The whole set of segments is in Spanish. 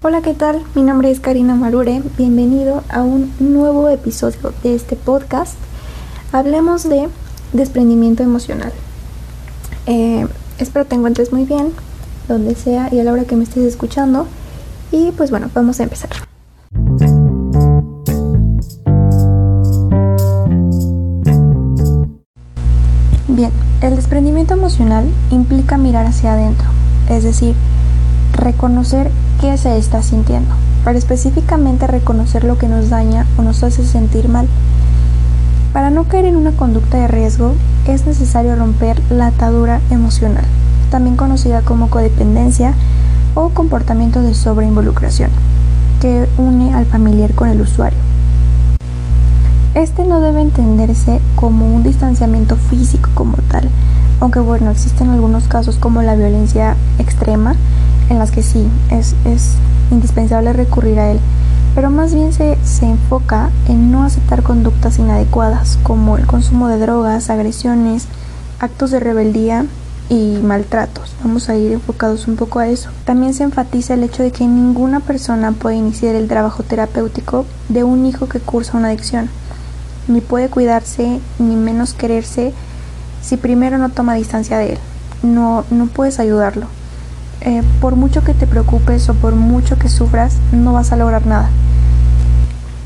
Hola, ¿qué tal? Mi nombre es Karina Marure. Bienvenido a un nuevo episodio de este podcast. Hablemos de desprendimiento emocional. Eh, espero te encuentres muy bien, donde sea y a la hora que me estés escuchando. Y pues bueno, vamos a empezar. Bien, el desprendimiento emocional implica mirar hacia adentro, es decir, reconocer qué se está sintiendo, pero específicamente reconocer lo que nos daña o nos hace sentir mal. Para no caer en una conducta de riesgo es necesario romper la atadura emocional, también conocida como codependencia o comportamiento de sobreinvolucración, que une al familiar con el usuario. Este no debe entenderse como un distanciamiento físico como tal, aunque bueno, existen algunos casos como la violencia extrema, en las que sí, es, es indispensable recurrir a él, pero más bien se, se enfoca en no aceptar conductas inadecuadas como el consumo de drogas, agresiones, actos de rebeldía y maltratos. Vamos a ir enfocados un poco a eso. También se enfatiza el hecho de que ninguna persona puede iniciar el trabajo terapéutico de un hijo que cursa una adicción, ni puede cuidarse, ni menos quererse si primero no toma distancia de él. No, no puedes ayudarlo. Eh, por mucho que te preocupes o por mucho que sufras, no vas a lograr nada.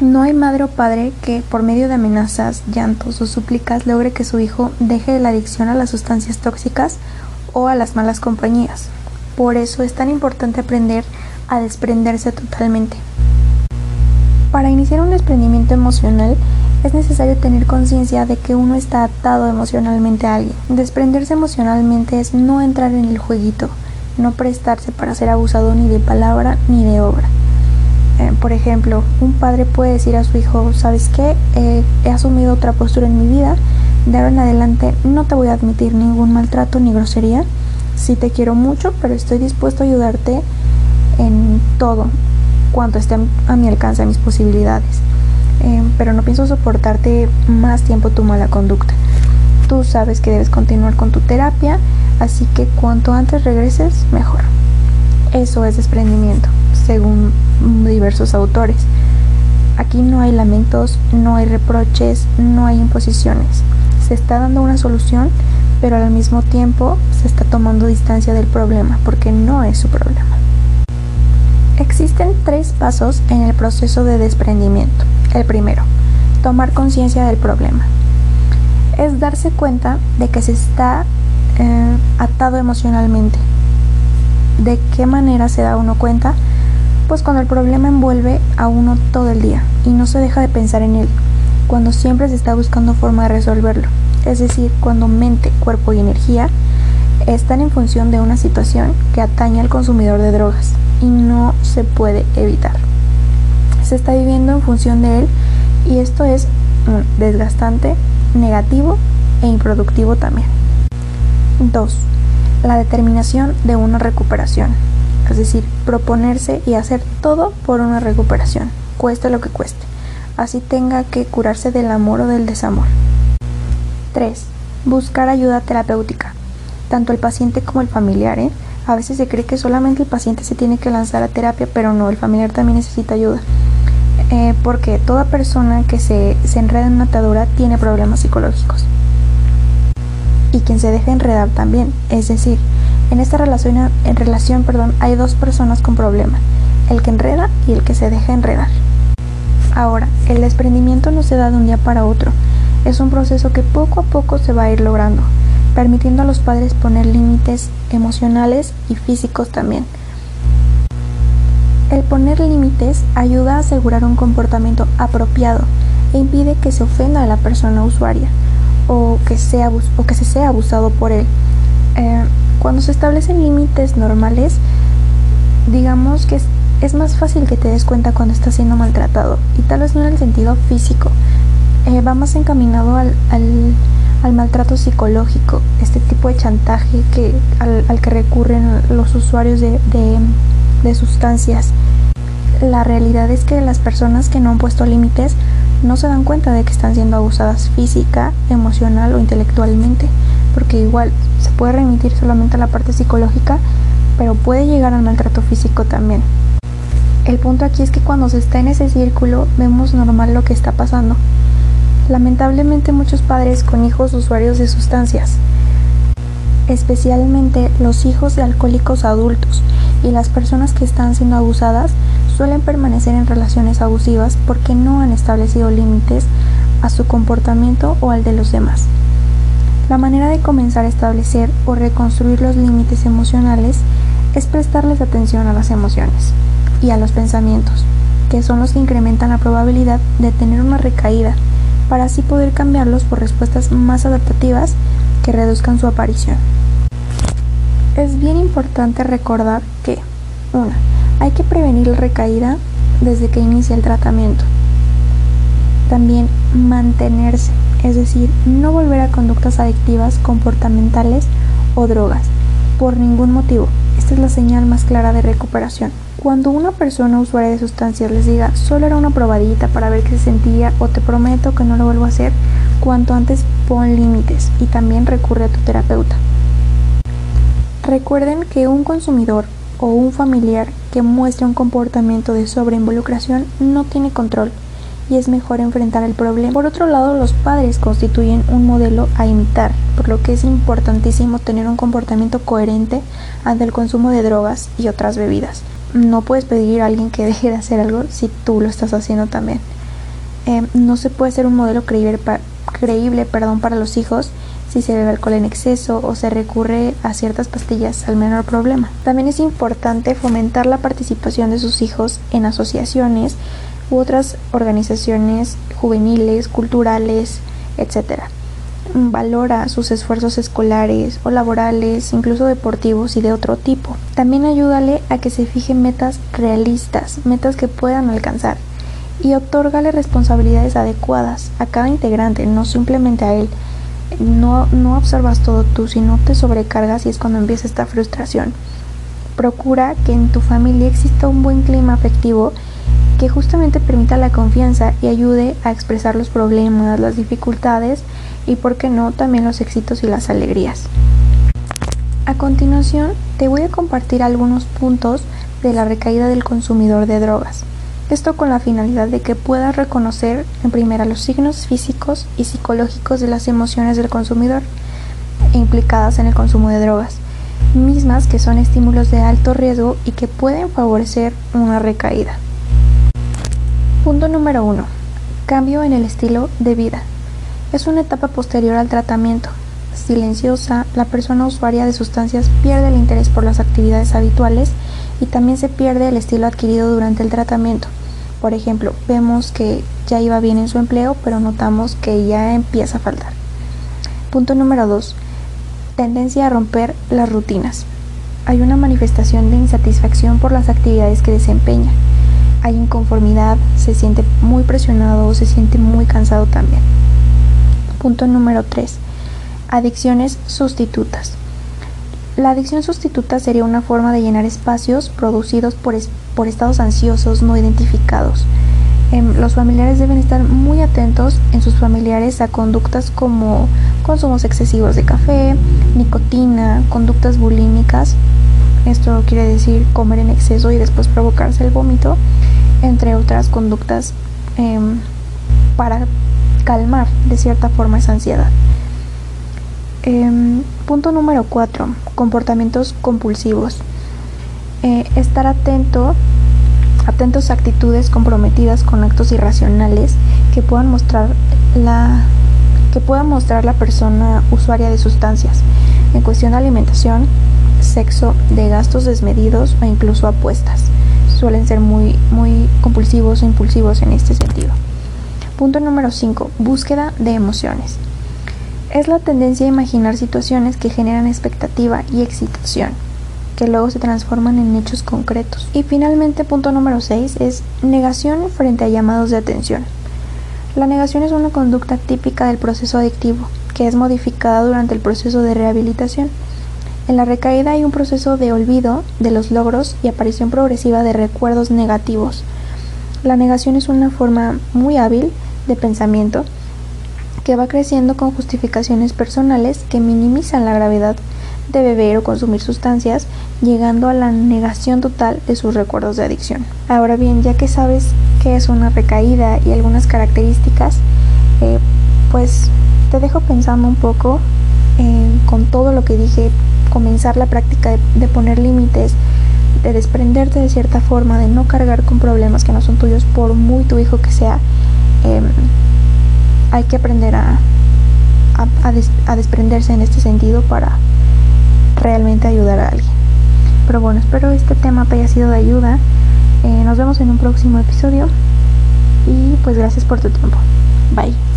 No hay madre o padre que por medio de amenazas, llantos o súplicas logre que su hijo deje la adicción a las sustancias tóxicas o a las malas compañías. Por eso es tan importante aprender a desprenderse totalmente. Para iniciar un desprendimiento emocional es necesario tener conciencia de que uno está atado emocionalmente a alguien. Desprenderse emocionalmente es no entrar en el jueguito, no prestarse para ser abusado ni de palabra ni de obra. Eh, por ejemplo, un padre puede decir a su hijo, ¿sabes qué? Eh, he asumido otra postura en mi vida, de ahora en adelante no te voy a admitir ningún maltrato ni grosería, sí te quiero mucho, pero estoy dispuesto a ayudarte en todo cuanto esté a mi alcance, a mis posibilidades. Eh, pero no pienso soportarte más tiempo tu mala conducta. Tú sabes que debes continuar con tu terapia así que cuanto antes regreses, mejor. Eso es desprendimiento, según diversos autores. Aquí no hay lamentos, no hay reproches, no hay imposiciones. Se está dando una solución, pero al mismo tiempo se está tomando distancia del problema, porque no es su problema. Existen tres pasos en el proceso de desprendimiento. El primero, tomar conciencia del problema. Es darse cuenta de que se está eh, atado emocionalmente. ¿De qué manera se da uno cuenta? Pues cuando el problema envuelve a uno todo el día y no se deja de pensar en él, cuando siempre se está buscando forma de resolverlo, es decir, cuando mente, cuerpo y energía están en función de una situación que atañe al consumidor de drogas y no se puede evitar. Se está viviendo en función de él y esto es desgastante, negativo e improductivo también. 2. La determinación de una recuperación, es decir, proponerse y hacer todo por una recuperación, cueste lo que cueste, así tenga que curarse del amor o del desamor. 3. Buscar ayuda terapéutica, tanto el paciente como el familiar. ¿eh? A veces se cree que solamente el paciente se tiene que lanzar a terapia, pero no, el familiar también necesita ayuda. Eh, porque toda persona que se, se enreda en una atadura tiene problemas psicológicos y quien se deja enredar también. Es decir, en esta relación, en relación perdón, hay dos personas con problema, el que enreda y el que se deja enredar. Ahora, el desprendimiento no se da de un día para otro, es un proceso que poco a poco se va a ir logrando, permitiendo a los padres poner límites emocionales y físicos también. El poner límites ayuda a asegurar un comportamiento apropiado e impide que se ofenda a la persona usuaria o que, sea, o que se sea abusado por él. Eh, cuando se establecen límites normales, digamos que es, más fácil que te des cuenta cuando estás siendo maltratado y tal vez no en el sentido físico, eh, va más encaminado al, al, maltrato psicológico, este tipo de chantaje que, al, que recurren los usuarios de sustancias. La realidad es que las personas que no han puesto límites no se dan cuenta de que están siendo abusadas física, emocional o intelectualmente, porque igual se puede remitir solamente a la parte psicológica, pero puede llegar al maltrato físico también. El punto aquí es que cuando se está en ese círculo vemos normal lo que está pasando. Lamentablemente muchos padres con hijos usuarios de sustancias, especialmente los hijos de alcohólicos adultos y las personas que están siendo abusadas, suelen permanecer en relaciones abusivas porque no han establecido límites a su comportamiento o al de los demás. La manera de comenzar a establecer o reconstruir los límites emocionales es prestarles atención a las emociones y a los pensamientos, que son los que incrementan la probabilidad de tener una recaída, para así poder cambiarlos por respuestas más adaptativas que reduzcan su aparición. Es bien importante recordar que, 1. Hay que prevenir la recaída desde que inicia el tratamiento. También mantenerse, es decir, no volver a conductas adictivas, comportamentales o drogas, por ningún motivo. Esta es la señal más clara de recuperación. Cuando una persona usuaria de sustancias les diga solo era una probadita para ver qué se sentía o te prometo que no lo vuelvo a hacer, cuanto antes pon límites y también recurre a tu terapeuta. Recuerden que un consumidor o un familiar que muestre un comportamiento de sobreinvolucración no tiene control y es mejor enfrentar el problema. Por otro lado, los padres constituyen un modelo a imitar, por lo que es importantísimo tener un comportamiento coherente ante el consumo de drogas y otras bebidas. No puedes pedir a alguien que deje de hacer algo si tú lo estás haciendo también. Eh, no se puede ser un modelo creíble, creíble perdón, para los hijos si se bebe alcohol en exceso o se recurre a ciertas pastillas al menor problema. También es importante fomentar la participación de sus hijos en asociaciones u otras organizaciones juveniles, culturales, etc. Valora sus esfuerzos escolares o laborales, incluso deportivos y de otro tipo. También ayúdale a que se fije metas realistas, metas que puedan alcanzar y otórgale responsabilidades adecuadas a cada integrante, no simplemente a él no, no absorbas todo tú, sino te sobrecargas y es cuando empieza esta frustración. Procura que en tu familia exista un buen clima afectivo que justamente permita la confianza y ayude a expresar los problemas, las dificultades y, por qué no, también los éxitos y las alegrías. A continuación, te voy a compartir algunos puntos de la recaída del consumidor de drogas. Esto con la finalidad de que puedas reconocer en primera los signos físicos y psicológicos de las emociones del consumidor implicadas en el consumo de drogas, mismas que son estímulos de alto riesgo y que pueden favorecer una recaída. Punto número 1. Cambio en el estilo de vida. Es una etapa posterior al tratamiento. Silenciosa, la persona usuaria de sustancias pierde el interés por las actividades habituales y también se pierde el estilo adquirido durante el tratamiento. Por ejemplo, vemos que ya iba bien en su empleo, pero notamos que ya empieza a faltar. Punto número 2. Tendencia a romper las rutinas. Hay una manifestación de insatisfacción por las actividades que desempeña. Hay inconformidad, se siente muy presionado o se siente muy cansado también. Punto número 3. Adicciones sustitutas. La adicción sustituta sería una forma de llenar espacios producidos por, por estados ansiosos no identificados. Em, los familiares deben estar muy atentos en sus familiares a conductas como consumos excesivos de café, nicotina, conductas bulímicas, esto quiere decir comer en exceso y después provocarse el vómito, entre otras conductas em, para calmar de cierta forma esa ansiedad. Em, punto número 4. Comportamientos compulsivos. Eh, estar atento, atentos a actitudes comprometidas con actos irracionales que puedan mostrar la que pueda mostrar la persona usuaria de sustancias en cuestión de alimentación, sexo, de gastos desmedidos o incluso apuestas. Suelen ser muy, muy compulsivos o impulsivos en este sentido. Punto número 5. Búsqueda de emociones es la tendencia a imaginar situaciones que generan expectativa y excitación, que luego se transforman en hechos concretos. Y finalmente, punto número 6 es negación frente a llamados de atención. La negación es una conducta típica del proceso adictivo, que es modificada durante el proceso de rehabilitación. En la recaída hay un proceso de olvido de los logros y aparición progresiva de recuerdos negativos. La negación es una forma muy hábil de pensamiento que va creciendo con justificaciones personales que minimizan la gravedad de beber o consumir sustancias, llegando a la negación total de sus recuerdos de adicción. Ahora bien, ya que sabes qué es una recaída y algunas características, eh, pues te dejo pensando un poco con todo lo que dije, comenzar la práctica de, poner límites, de desprenderte de cierta forma, de no cargar con problemas que no son tuyos, por muy tu hijo que sea. Em, hay que aprender a, a, desprenderse en este sentido para realmente ayudar a alguien. Pero bueno, espero este tema te haya sido de ayuda. Eh, nos vemos en un próximo episodio y pues gracias por tu tiempo. Bye.